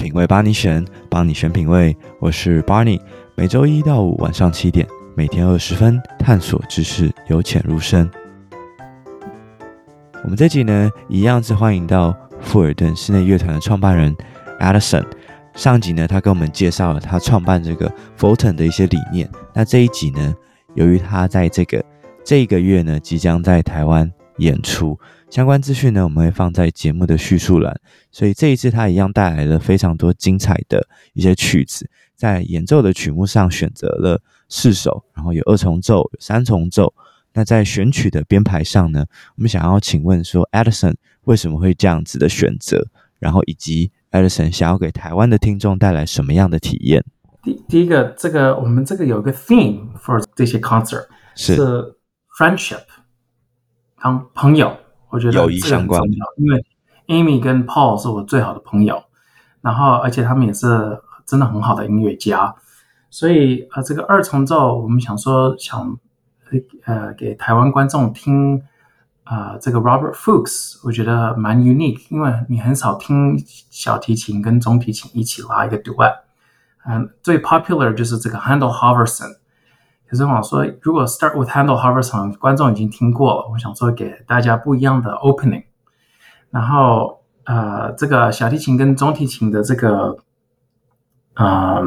品味帮你选，帮你选品味。我是 Barney，每周一到五晚上七点，每天二十分，探索知识，由浅入深。我们这集呢，一样是欢迎到富尔顿室内乐团的创办人 Adison。上集呢，他跟我们介绍了他创办这个 Fulton 的一些理念。那这一集呢，由于他在这个这一个月呢，即将在台湾演出，相关资讯呢，我们会放在节目的叙述栏。所以这一次他一样带来了非常多精彩的一些曲子，在演奏的曲目上选择了四首，然后有二重奏、有三重奏。那在选曲的编排上呢，我们想要请问说，Addison 为什么会这样子的选择？然后以及 Addison 想要给台湾的听众带来什么样的体验？第第一个，这个我们这个有个 theme for 这些 concert 是，是 friendship，当朋友，我觉得友谊相关，因为 Amy 跟 Paul 是我最好的朋友，然后而且他们也是真的很好的音乐家，所以呃，这个二重奏我们想说想。呃，给台湾观众听，啊、呃，这个 Robert Fuchs，我觉得蛮 unique，因为你很少听小提琴跟中提琴一起拉一个 duet。嗯，最 popular 就是这个 Handel Halvorsen。可是我想说，如果 start with Handel Halvorsen，观众已经听过了，我想说给大家不一样的 opening。然后，呃，这个小提琴跟中提琴的这个，嗯、呃，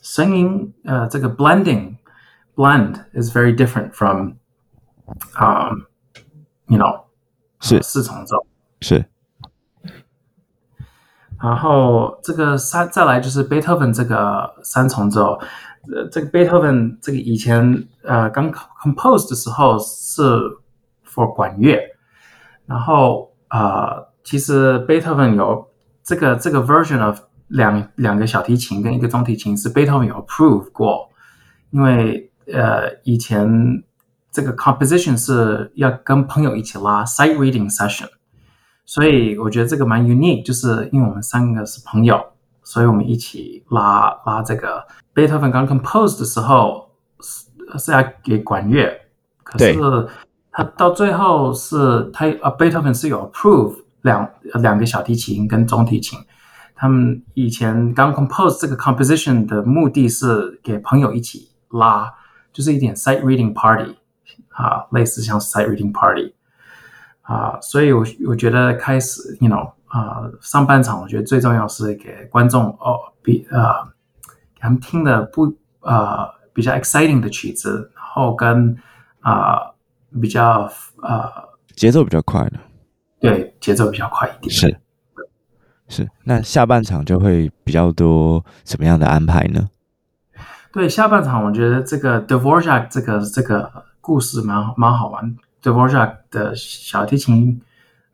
声音，呃，这个 blending。Blend is very different from, um, you know，是四重奏是。 然后这个三再来就是贝多芬这个三重奏，呃，这个贝多芬这个以前呃刚 compose 的时候是 for 管乐，然后呃其实贝多芬有这个这个 version of 两两个小提琴跟一个中提琴是贝多芬有 approve 过，因为。呃，以前这个 composition 是要跟朋友一起拉 sight reading session，所以我觉得这个蛮 unique，就是因为我们三个是朋友，所以我们一起拉拉这个。贝多芬刚 compose 的时候是是要给管乐，可是他到最后是他啊贝多芬是有 approve 两两个小提琴跟中提琴，他们以前刚 compose 这个 composition 的目的是给朋友一起拉。就是一点 sight reading party 啊，类似像 sight reading party 啊，所以我我觉得开始，you know 啊，上半场我觉得最重要是给观众哦，比呃给他们听的不呃比较 exciting 的曲子，然后跟啊、呃、比较呃节奏比较快的，对，节奏比较快一点，是是，那下半场就会比较多什么样的安排呢？对，下半场，我觉得这个 Dvorak 这个这个故事蛮蛮好玩。Dvorak 的小提琴，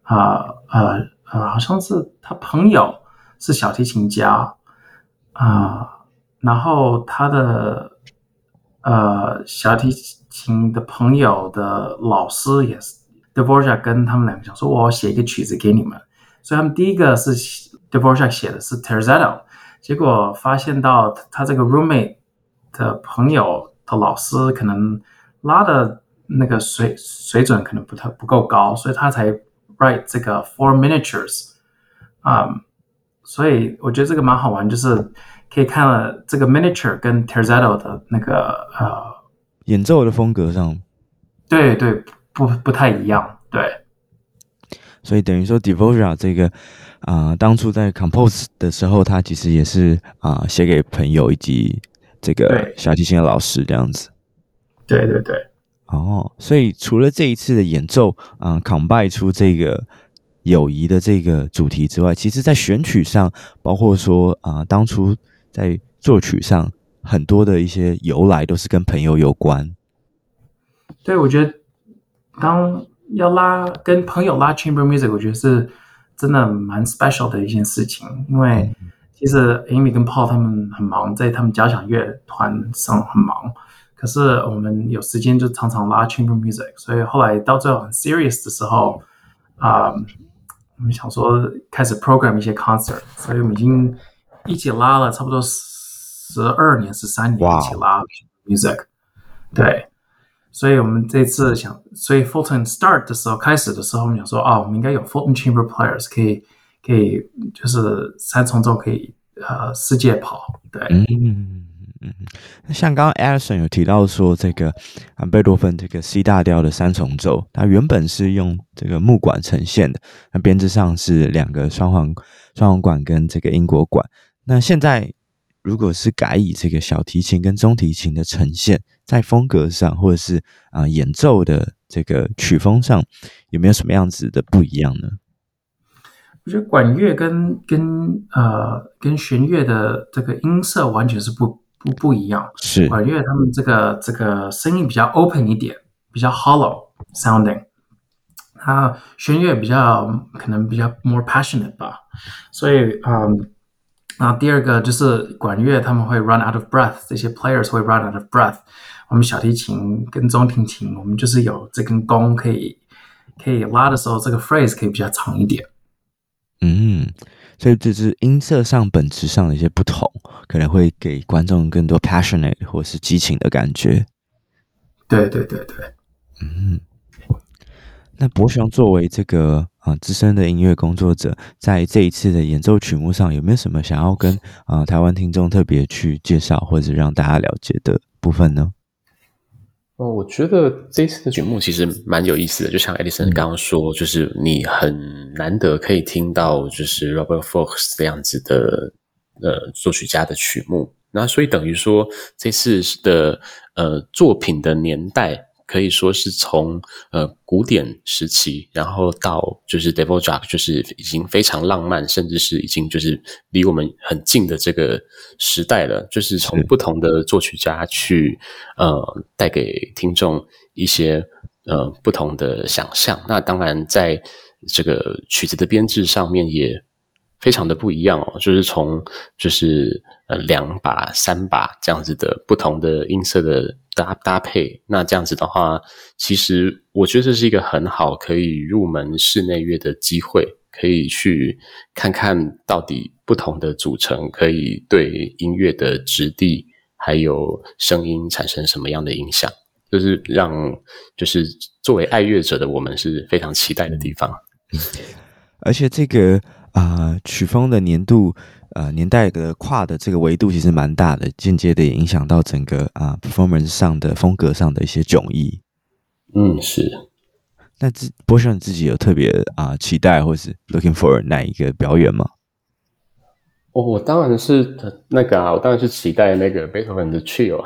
啊呃呃，好像是他朋友是小提琴家啊、呃，然后他的呃小提琴的朋友的老师也是 Dvorak 跟他们两个讲说，我写一个曲子给你们。所以他们第一个是 Dvorak 写的是 Terzetto，结果发现到他这个 roommate。的朋友的老师可能拉的那个水水准可能不太不够高，所以他才 write 这个 four miniatures，啊、um，所以我觉得这个蛮好玩，就是可以看了这个 miniature 跟 Terzetto 的那个呃演奏的风格上，对对不不太一样，对，所以等于说 Dvorak 这个啊、呃，当初在 compose 的时候，他其实也是啊、呃、写给朋友以及。这个小提琴的老师这样子，对对对，哦，所以除了这一次的演奏，嗯，combine 出这个友谊的这个主题之外，其实在选曲上，包括说啊、呃，当初在作曲上，很多的一些由来都是跟朋友有关。对，我觉得当要拉跟朋友拉 chamber music，我觉得是真的蛮 special 的一件事情，因为。嗯其实 Amy 跟 Paul 他们很忙，在他们交响乐团上很忙。可是我们有时间就常常拉 chamber music，所以后来到最后很 serious 的时候，啊、嗯，我们想说开始 program 一些 concert，所以我们已经一起拉了差不多十二年、十三年一起拉 music。对，所以我们这次想，所以 Fulton start 的时候开始的时候，我们想说啊，我们应该有 Fulton chamber players 可以。可以就是三重奏可以呃世界跑，对。嗯嗯，那像刚刚 Alison 有提到说，这个啊贝多芬这个 C 大调的三重奏，它原本是用这个木管呈现的，那编制上是两个双簧双簧管跟这个英国管。那现在如果是改以这个小提琴跟中提琴的呈现，在风格上或者是啊、演奏的这个曲风上，有没有什么样子的不一样呢？我觉得管乐跟跟呃跟弦乐的这个音色完全是不。不不一样，是。管乐他们这个这个声音比较 open 一点，比较 hollow sounding，它弦乐比较可能比较 more passionate 吧，所以嗯，然后第二个就是管乐他们会 run out of breath，这些 players 会 run out of breath，我们小提琴跟中提琴，我们就是有这根弓可以可以拉的时候，这个 phrase 可以比较长一点，嗯。所以这是音色上本质上的一些不同，可能会给观众更多 passionate 或是激情的感觉。对对对对，嗯。那博雄作为这个啊资深的音乐工作者，在这一次的演奏曲目上，有没有什么想要跟啊台湾听众特别去介绍或者让大家了解的部分呢？哦，我觉得这次的曲目其实蛮有意思的，就像 Edison 刚刚说，就是你很难得可以听到就是 Robert Fuchs 这样子的呃作曲家的曲目，那所以等于说这次的呃作品的年代。可以说是从呃古典时期，然后到就是 Dvorak，就是已经非常浪漫，甚至是已经就是离我们很近的这个时代了。就是从不同的作曲家去呃带给听众一些呃不同的想象。那当然在这个曲子的编制上面也非常的不一样哦，就是从就是呃两把、三把这样子的不同的音色的。搭搭配，那这样子的话，其实我觉得这是一个很好可以入门室内乐的机会，可以去看看到底不同的组成可以对音乐的质地还有声音产生什么样的影响，就是让就是作为爱乐者的我们是非常期待的地方。而且这个啊，曲风的年度。呃，年代的跨的这个维度其实蛮大的，间接的也影响到整个啊、呃、performance 上的风格上的一些迥异。嗯，是。那自伯雄你自己有特别啊、呃、期待或是 looking for 哪一个表演吗？哦，我当然是那个啊，我当然是期待那个贝多芬的 Trio。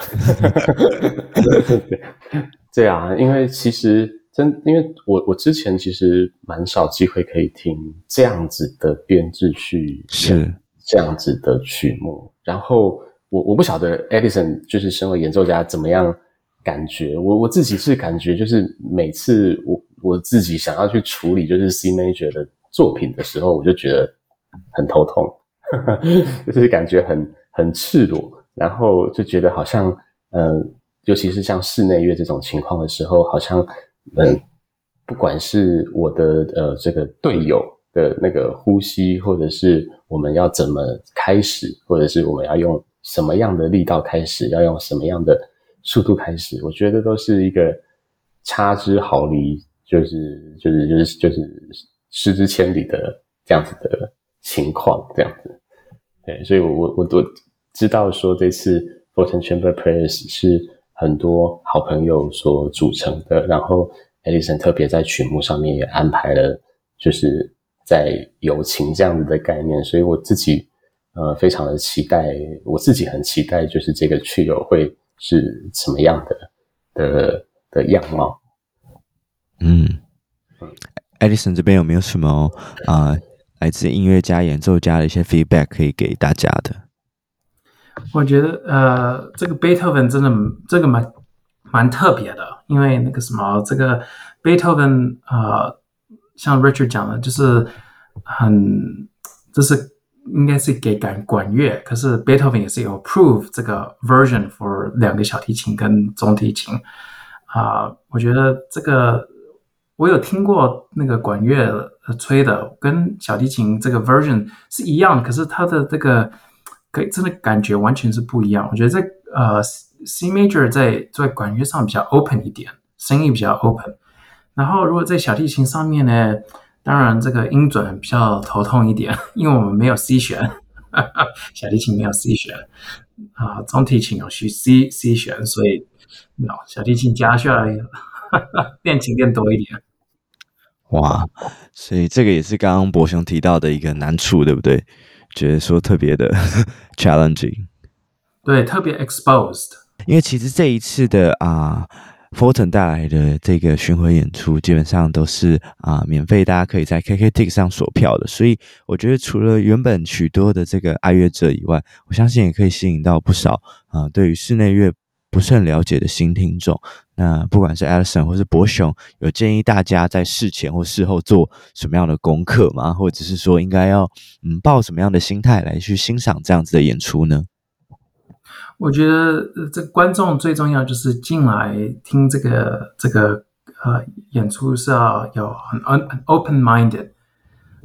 对啊，因为其实真，因为我我之前其实蛮少机会可以听这样子的编制去是。这样子的曲目，然后我我不晓得 Edison 就是身为演奏家怎么样感觉，我我自己是感觉就是每次我我自己想要去处理就是 C major 的作品的时候，我就觉得很头痛，就是感觉很很赤裸，然后就觉得好像嗯、尤其是像室内乐这种情况的时候，好像嗯、不管是我的呃这个队友。的那个呼吸，或者是我们要怎么开始，或者是我们要用什么样的力道开始，要用什么样的速度开始，我觉得都是一个差之毫厘，就是就是就是就是失之千里的这样子的情况，这样子。对，所以我我我都知道说这次 Fortune Chamber Prayers 是很多好朋友所组成的，然后 Edison 特别在曲目上面也安排了，就是。在友情这样子的概念，所以我自己呃非常的期待，我自己很期待，就是这个 Trio 会是什么样的的的样貌。嗯，Edison 这边有没有什么啊、呃、来自音乐家、演奏家的一些 feedback 可以给大家的？我觉得呃，这个贝多芬真的这个蛮蛮特别的，因为那个什么，这个贝多芬呃。像 Richard 讲的，就是很，这是应该是给管管乐，可是 Beethoven 也是有 approve 这个 version for 两个小提琴跟中提琴啊、我觉得这个我有听过那个管乐吹的，跟小提琴这个 version 是一样，可是它的这个可以真的感觉完全是不一样。我觉得这呃 C major 在在管乐上比较 open 一点，声音比较 open。然后，如果在小提琴上面呢，当然这个音准比较头痛一点，因为我们没有 C 弦，小提琴没有 C 弦啊，中提琴有需 C C 弦，所以 no, 小提琴加下来 练琴练多一点。哇，所以这个也是刚刚博雄提到的一个难处，对不对？觉得说特别的 challenging，对，特别 exposed。因为其实这一次的啊，Fulton 带来的这个巡回演出，基本上都是啊免费，大家可以在 KKTIX 上锁票的。所以我觉得除了原本许多的这个爱乐者以外，我相信也可以吸引到不少啊对于室内乐不是很了解的新听众。那不管是 Alison 或是博雄，有建议大家在事前或事后做什么样的功课吗？或者是说应该要嗯抱什么样的心态来去欣赏这样子的演出呢？我觉得这观众最重要就是进来听这个这个呃演出是要有很很 open minded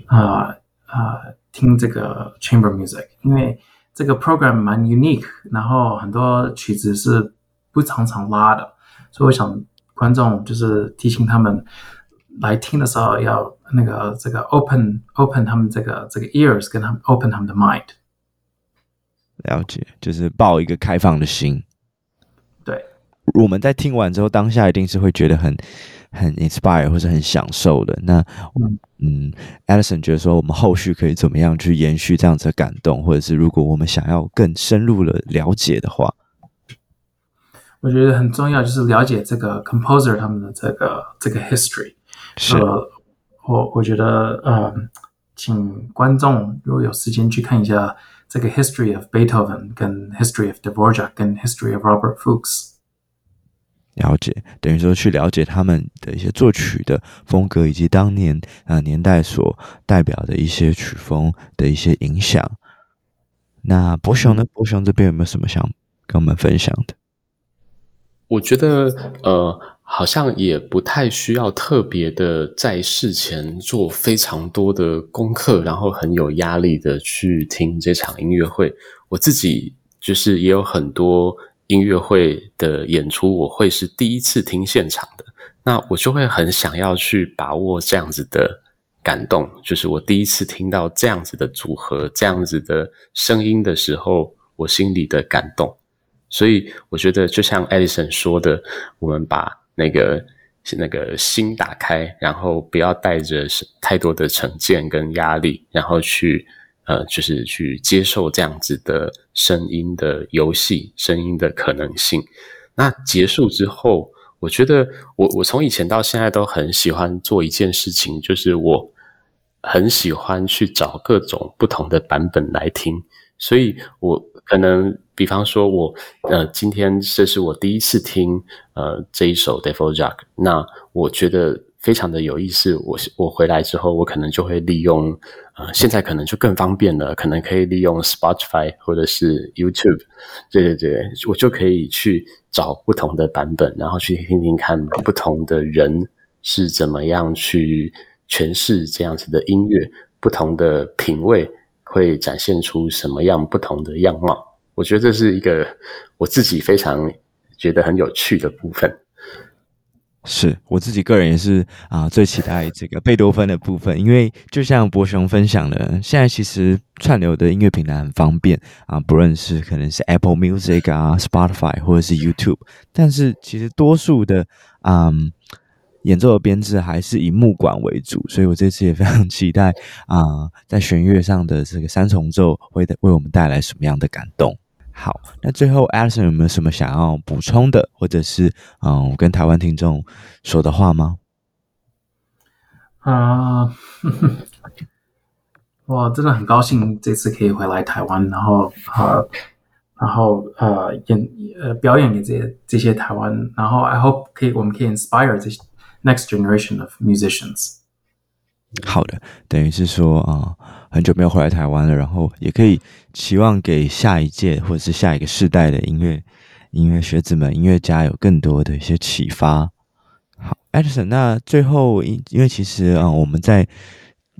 啊、啊、听这个 chamber music，因为这个 program 蛮 unique，然后很多曲子是不常常拉的。所以我想观众就是提醒他们来听的时候要那个这个 open open 他们这个这个 ears 跟他们 open 他们的 mind。了解，就是抱一个开放的心。对，我们在听完之后，当下一定是会觉得很很 inspire 或是很享受的。那嗯嗯，Alison 觉得说我们后续可以怎么样去延续这样子的感动，或者是如果我们想要更深入的了解的话。我觉得很重要，就是了解这个 composer 他们的这个这个 history。是，呃、我我觉得呃，请观众如果有时间去看一下这个 history of Beethoven，跟 history of Dvorak，跟 history of Robert Fuchs。了解，等于说去了解他们的一些作曲的风格，以及当年啊、呃、年代所代表的一些曲风的一些影响。那博雄呢？博雄这边有没有什么想跟我们分享的？我觉得，呃，好像也不太需要特别的在事前做非常多的功课，然后很有压力的去听这场音乐会。我自己就是也有很多音乐会的演出，我会是第一次听现场的，那我就会很想要去把握这样子的感动，就是我第一次听到这样子的组合、这样子的声音的时候，我心里的感动。所以我觉得，就像 Alison 说的，我们把那个那个心打开，然后不要带着太多的成见跟压力，然后去呃，就是去接受这样子的声音的游戏，声音的可能性。那结束之后，我觉得我我从以前到现在都很喜欢做一件事情，就是我很喜欢去找各种不同的版本来听，所以我可能。比方说我，呃，今天这是我第一次听呃这一首 Devil Jack 那我觉得非常的有意思。我我回来之后，我可能就会利用呃，现在可能就更方便了，可能可以利用 Spotify 或者是 YouTube，对对对，我就可以去找不同的版本，然后去听听看不同的人是怎么样去诠释这样子的音乐，不同的品味会展现出什么样不同的样貌。我觉得这是一个我自己非常觉得很有趣的部分。是我自己个人也是啊，最期待这个贝多芬的部分，因为就像博雄分享的，现在其实串流的音乐平台很方便啊，不论是可能是 Apple Music 啊、Spotify 或者是 YouTube，但是其实多数的嗯演奏的编制还是以木管为主，所以我这次也非常期待啊，在弦乐上的这个三重奏会为我们带来什么样的感动。好，那最后 Alison 有没有什么想要补充的，或者是嗯，跟台湾听众说的话吗？啊、uh, 我真的很高兴这次可以回来台湾，然后呃，然后呃演呃表演给这些这些台湾，然后 I hope 可以我们可以 inspire 这些 next generation of musicians。好的，等于是说啊、很久没有回来台湾了，然后也可以期望给下一届或者是下一个世代的音乐音乐学子们、音乐家有更多的一些启发。好，Edison，那最后因因为其实啊、我们在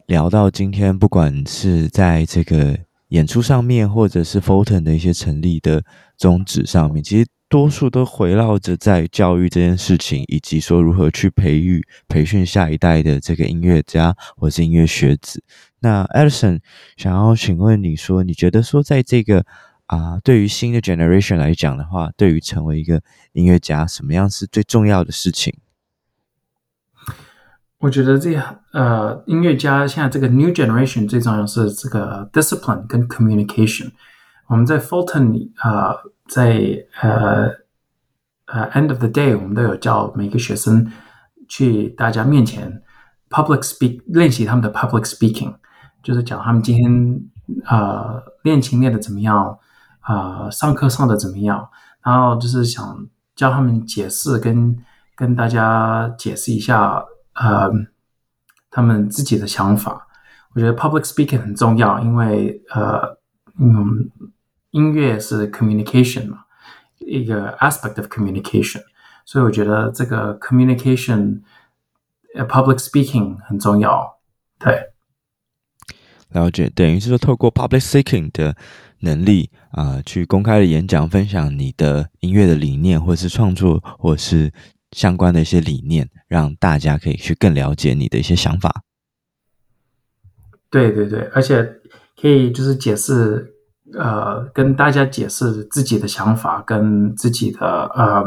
聊到今天，不管是在这个演出上面，或者是 Fulton 的一些成立的宗旨上面，其实多数都围绕着在教育这件事情，以及说如何去培育、培训下一代的这个音乐家或是音乐学子。那 Edison 想要请问你说，你觉得说在这个啊、呃，对于新的 generation 来讲的话，对于成为一个音乐家，什么样是最重要的事情？我觉得这呃，音乐家现在这个 new generation 最重要是这个 discipline 跟 communication。我们在 Fulton 啊、在呃呃 end of the day，我们都有叫每个学生去大家面前 public speak 练习他们的 public speaking，就是讲他们今天、呃、练琴练的怎么样啊、呃，上课上的怎么样，然后就是想教他们解释跟跟大家解释一下。呃，他们自己的想法，我觉得 public speaking 很重要，因为呃，嗯，音乐是 communication 嘛，一个 aspect of communication，所以我觉得这个 communication，呃，public speaking 很重要。对，了解，等于是说透过 public speaking 的能力啊，呃，去公开的演讲，分享你的音乐的理念，或者是创作，或者是。相关的一些理念，让大家可以去更了解你的一些想法。对对对，而且可以就是解释，呃，跟大家解释自己的想法，跟自己的呃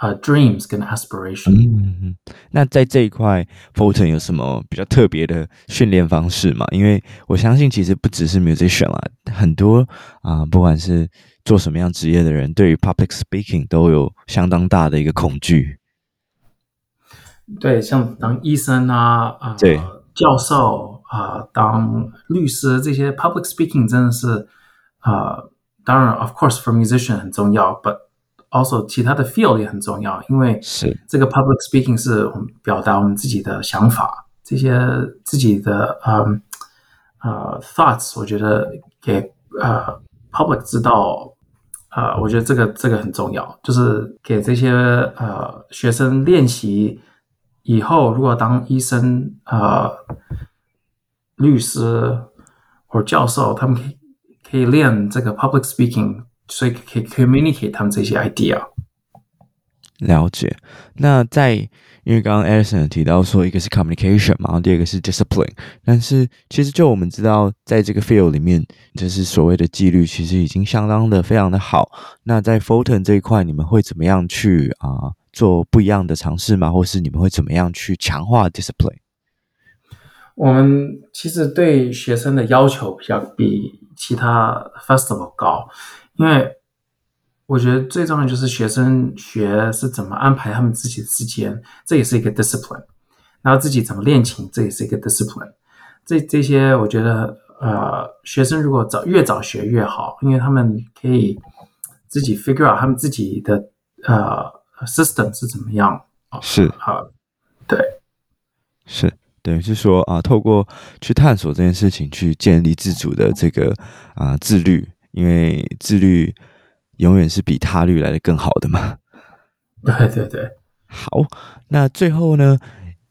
呃 dreams 跟 aspiration。嗯嗯。那在这一块，Fulton 有什么比较特别的训练方式吗？因为我相信，其实不只是 musician 啦，很多啊、呃，不管是做什么样职业的人，对于 public speaking 都有相当大的一个恐惧。对，像当医生啊，啊、呃，对，教授啊、呃，当律师这些 public speaking 真的是啊、呃，当然，of course for musician 很重要，but also 其他的 field 也很重要，因为是这个 public speaking 是我们表达我们自己的想法，这些自己的嗯呃 thoughts，我觉得给呃 public 知道。啊、呃，我觉得这个这个很重要，就是给这些呃学生练习以后，如果当医生、呃律师或教授，他们可以可以练这个 public speaking，所以可以 communicate 他们这些 idea。了解。那在。因为刚刚 Edison 提到说，一个是 communication 嘛，然后第二个是 discipline。但是其实就我们知道，在这个 field 里面，就是所谓的纪律，其实已经相当的非常的好。那在 Fulton 这一块，你们会怎么样去啊、做不一样的尝试吗？或是你们会怎么样去强化 discipline？我们其实对学生的要求比较比其他 festival 高，因为。我觉得最重要就是学生学是怎么安排他们自己的时间，这也是一个 discipline。然后自己怎么练琴，这也是一个 discipline。这这些我觉得，呃，学生如果早越早学越好，因为他们可以自己 figure out 他们自己的呃 system 是怎么样。是啊，对，是等于是说啊，透过去探索这件事情，去建立自主的这个啊自律，因为自律。永远是比他律来的更好的嘛？对对对，好，那最后呢，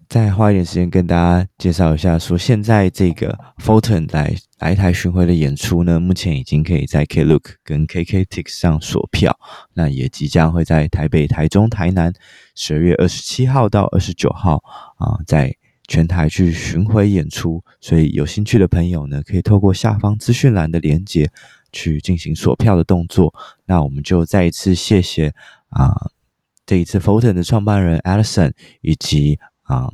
再花一点时间跟大家介绍一下，说现在这个 Fulton 来来台巡回的演出呢，目前已经可以在 Klook 跟 KKTix 上锁票，那也即将会在台北、台中、台南十二月二十七号到二十九号啊，在全台去巡回演出，所以有兴趣的朋友呢，可以透过下方资讯栏的连接。去进行锁票的动作，那我们就再一次谢谢啊、这一次 Fulton 的创办人 Alison 以及啊、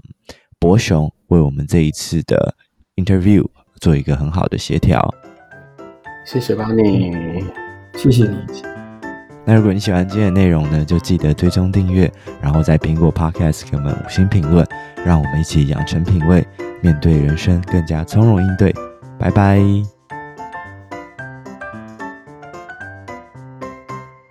博雄为我们这一次的 interview 做一个很好的协调。谢谢帮你，谢谢你。那如果你喜欢今天的内容呢，就记得追踪订阅，然后在苹果 Podcast 给我们五星评论，让我们一起养成品味，面对人生更加从容应对。拜拜。